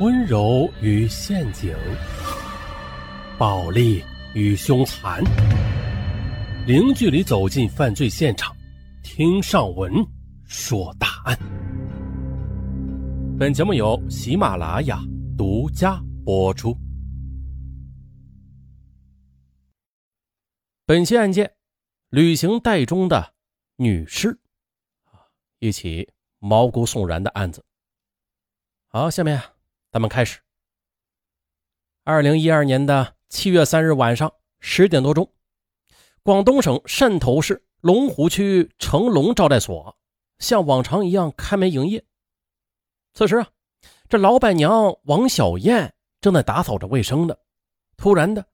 温柔与陷阱，暴力与凶残，零距离走进犯罪现场，听上文说大案。本节目由喜马拉雅独家播出。本期案件，旅行袋中的女尸，一起毛骨悚然的案子。好，下面。咱们开始。二零一二年的七月三日晚上十点多钟，广东省汕头市龙湖区成龙招待所像往常一样开门营业。此时啊，这老板娘王小燕正在打扫着卫生呢。突然的，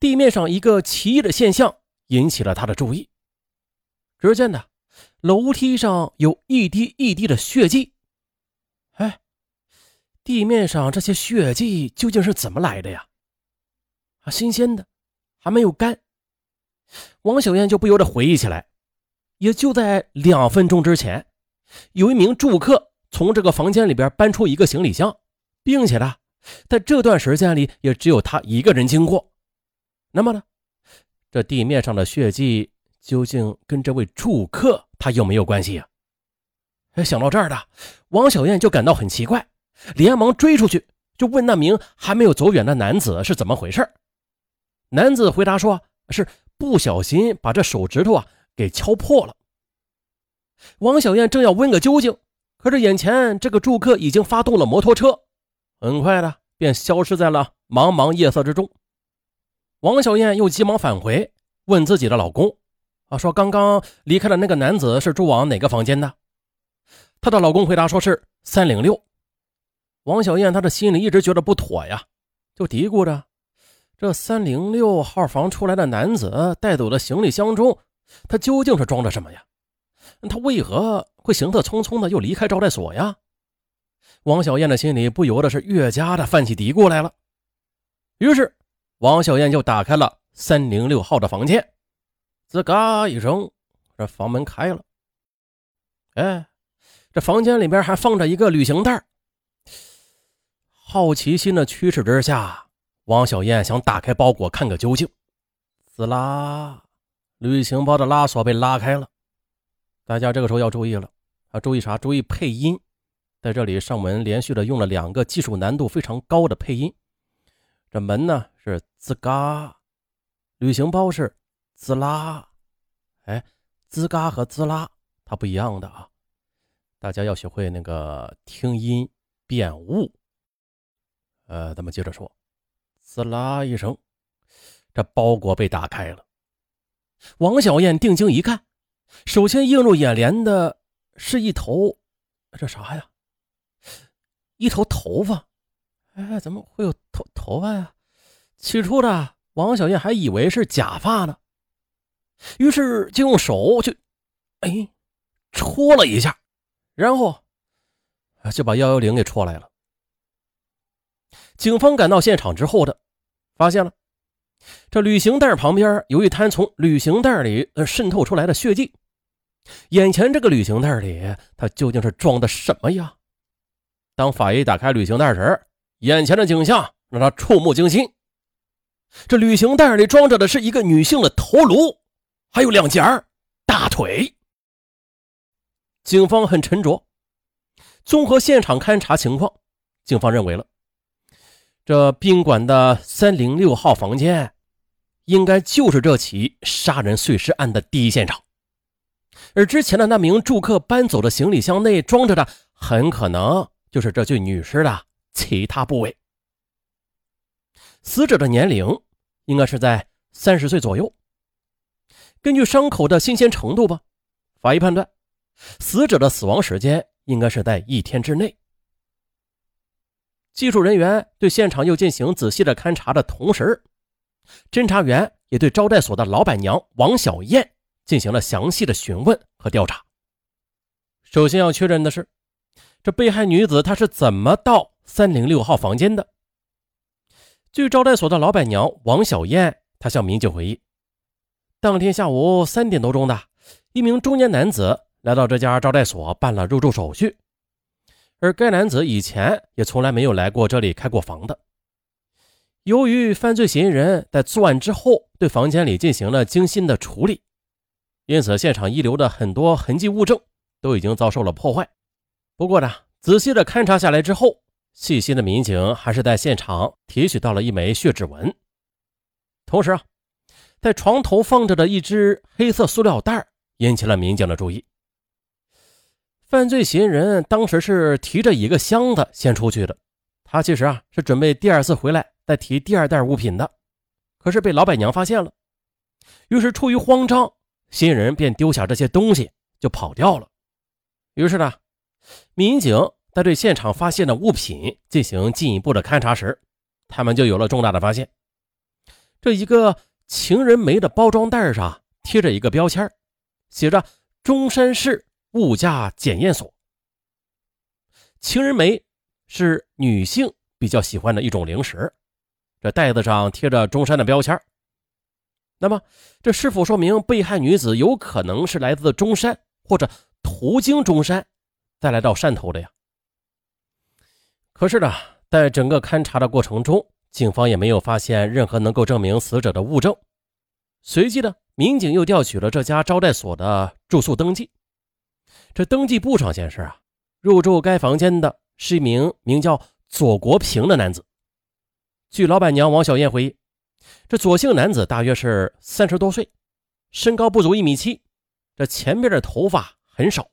地面上一个奇异的现象引起了她的注意。只见呢，楼梯上有一滴一滴的血迹。哎。地面上这些血迹究竟是怎么来的呀？啊，新鲜的，还没有干。王小燕就不由得回忆起来，也就在两分钟之前，有一名住客从这个房间里边搬出一个行李箱，并且呢，在这段时间里也只有他一个人经过。那么呢，这地面上的血迹究竟跟这位住客他有没有关系呀？想到这儿的王小燕就感到很奇怪。连忙追出去，就问那名还没有走远的男子是怎么回事。男子回答说：“是不小心把这手指头啊给敲破了。”王小燕正要问个究竟，可是眼前这个住客已经发动了摩托车，很快的便消失在了茫茫夜色之中。王小燕又急忙返回，问自己的老公：“啊，说刚刚离开的那个男子是住往哪个房间的？”她的老公回答说：“是三零六。”王小燕，她的心里一直觉得不妥呀，就嘀咕着：这三零六号房出来的男子带走的行李箱中，他究竟是装着什么呀？他为何会行色匆匆的又离开招待所呀？王小燕的心里不由得是越加的泛起嘀咕来了。于是，王小燕就打开了三零六号的房间，吱嘎一声，这房门开了。哎，这房间里边还放着一个旅行袋。好奇心的驱使之下，王小燕想打开包裹看个究竟。滋啦，旅行包的拉锁被拉开了。大家这个时候要注意了啊！注意啥？注意配音。在这里，上文连续的用了两个技术难度非常高的配音。这门呢是滋嘎，旅行包是滋啦。哎，滋嘎和滋啦它不一样的啊！大家要学会那个听音辨物。呃，咱们接着说，滋啦一声，这包裹被打开了。王小燕定睛一看，首先映入眼帘的是一头，这啥呀？一头头发。哎，怎么会有头头发呀？起初的王小燕还以为是假发呢，于是就用手去，哎，戳了一下，然后就把幺幺零给戳来了。警方赶到现场之后的，发现了这旅行袋旁边有一滩从旅行袋里渗透出来的血迹。眼前这个旅行袋里，它究竟是装的什么呀？当法医打开旅行袋时，眼前的景象让他触目惊心。这旅行袋里装着的是一个女性的头颅，还有两截大腿。警方很沉着，综合现场勘查情况，警方认为了。这宾馆的三零六号房间，应该就是这起杀人碎尸案的第一现场，而之前的那名住客搬走的行李箱内装着的，很可能就是这具女尸的其他部位。死者的年龄应该是在三十岁左右。根据伤口的新鲜程度吧，法医判断，死者的死亡时间应该是在一天之内。技术人员对现场又进行仔细的勘查的同时，侦查员也对招待所的老板娘王小燕进行了详细的询问和调查。首先要确认的是，这被害女子她是怎么到三零六号房间的？据招待所的老板娘王小燕，她向民警回忆，当天下午三点多钟的一名中年男子来到这家招待所办了入住手续。而该男子以前也从来没有来过这里开过房的。由于犯罪嫌疑人在作案之后对房间里进行了精心的处理，因此现场遗留的很多痕迹物证都已经遭受了破坏。不过呢，仔细的勘查下来之后，细心的民警还是在现场提取到了一枚血指纹。同时啊，在床头放着的一只黑色塑料袋引起了民警的注意。犯罪嫌疑人当时是提着一个箱子先出去的，他其实啊是准备第二次回来再提第二袋物品的，可是被老板娘发现了，于是出于慌张，嫌疑人便丢下这些东西就跑掉了。于是呢，民警在对现场发现的物品进行进一步的勘查时，他们就有了重大的发现。这一个情人梅的包装袋上贴着一个标签，写着“中山市”。物价检验所，情人梅是女性比较喜欢的一种零食。这袋子上贴着中山的标签，那么这是否说明被害女子有可能是来自中山或者途经中山再来到汕头的呀？可是呢，在整个勘查的过程中，警方也没有发现任何能够证明死者的物证。随即呢，民警又调取了这家招待所的住宿登记。这登记簿上显示啊，入住该房间的是一名名叫左国平的男子。据老板娘王小燕回忆，这左姓男子大约是三十多岁，身高不足一米七，这前边的头发很少。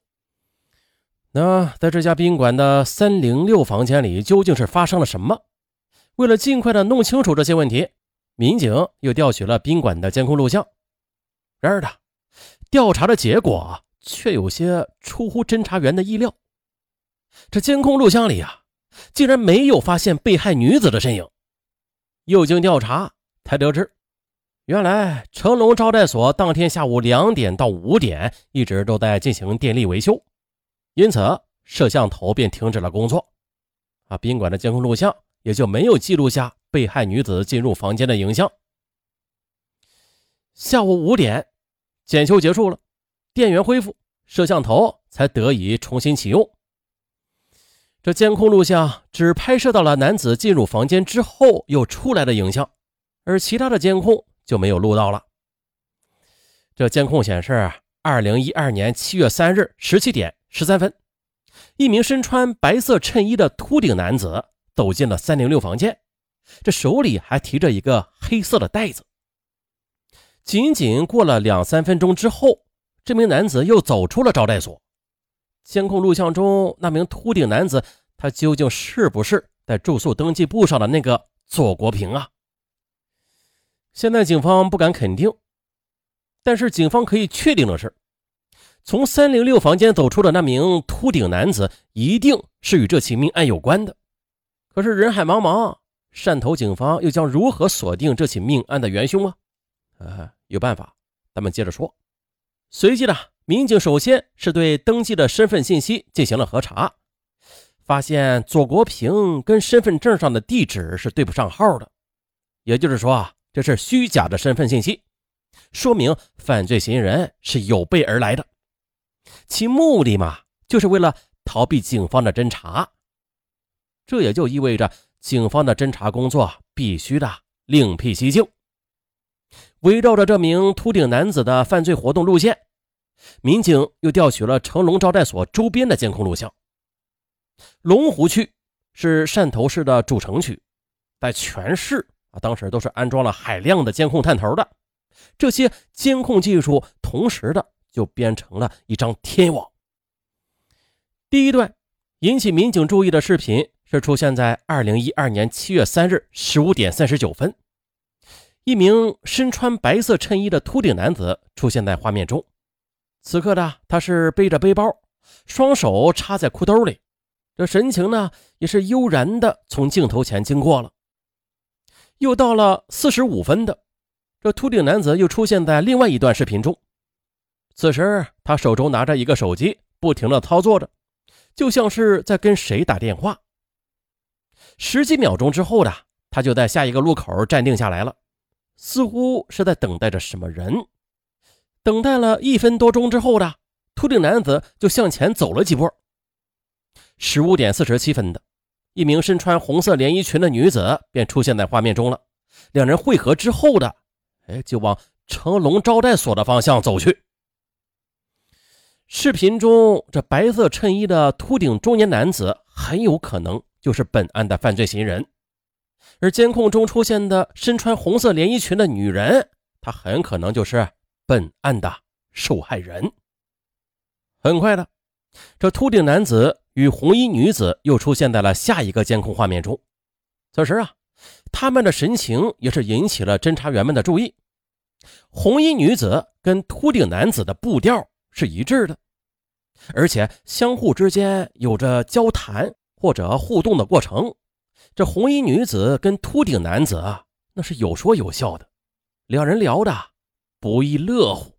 那在这家宾馆的三零六房间里究竟是发生了什么？为了尽快的弄清楚这些问题，民警又调取了宾馆的监控录像。然而的调查的结果。却有些出乎侦查员的意料，这监控录像里啊，竟然没有发现被害女子的身影。又经调查才得知，原来成龙招待所当天下午两点到五点一直都在进行电力维修，因此摄像头便停止了工作。啊，宾馆的监控录像也就没有记录下被害女子进入房间的影像。下午五点，检修结束了。电源恢复，摄像头才得以重新启用。这监控录像只拍摄到了男子进入房间之后又出来的影像，而其他的监控就没有录到了。这监控显示，二零一二年七月三日十七点十三分，一名身穿白色衬衣的秃顶男子走进了三零六房间，这手里还提着一个黑色的袋子。仅仅过了两三分钟之后。这名男子又走出了招待所，监控录像中那名秃顶男子，他究竟是不是在住宿登记簿上的那个左国平啊？现在警方不敢肯定，但是警方可以确定的是，从三零六房间走出的那名秃顶男子一定是与这起命案有关的。可是人海茫茫，汕头警方又将如何锁定这起命案的元凶啊？啊，有办法，咱们接着说。随即呢，民警首先是对登记的身份信息进行了核查，发现左国平跟身份证上的地址是对不上号的，也就是说啊，这是虚假的身份信息，说明犯罪嫌疑人是有备而来的，其目的嘛，就是为了逃避警方的侦查，这也就意味着警方的侦查工作必须的另辟蹊径。围绕着这名秃顶男子的犯罪活动路线，民警又调取了成龙招待所周边的监控录像。龙湖区是汕头市的主城区，在全市啊，当时都是安装了海量的监控探头的。这些监控技术同时的就编成了一张天网。第一段引起民警注意的视频是出现在二零一二年七月三日十五点三十九分。一名身穿白色衬衣的秃顶男子出现在画面中。此刻的他是背着背包，双手插在裤兜里，这神情呢也是悠然的从镜头前经过了。又到了四十五分的，这秃顶男子又出现在另外一段视频中。此时他手中拿着一个手机，不停的操作着，就像是在跟谁打电话。十几秒钟之后的他就在下一个路口站定下来了。似乎是在等待着什么人。等待了一分多钟之后的秃顶男子就向前走了几步，十五点四十七分的，一名身穿红色连衣裙的女子便出现在画面中了。两人汇合之后的，哎，就往成龙招待所的方向走去。视频中这白色衬衣的秃顶中年男子很有可能就是本案的犯罪嫌疑人，而监控中出现的身穿红色连衣裙的女人，她很可能就是本案的受害人。很快的，这秃顶男子与红衣女子又出现在了下一个监控画面中。此时啊，他们的神情也是引起了侦查员们的注意。红衣女子跟秃顶男子的步调是一致的，而且相互之间有着交谈或者互动的过程。这红衣女子跟秃顶男子啊，那是有说有笑的，两人聊的不亦乐乎。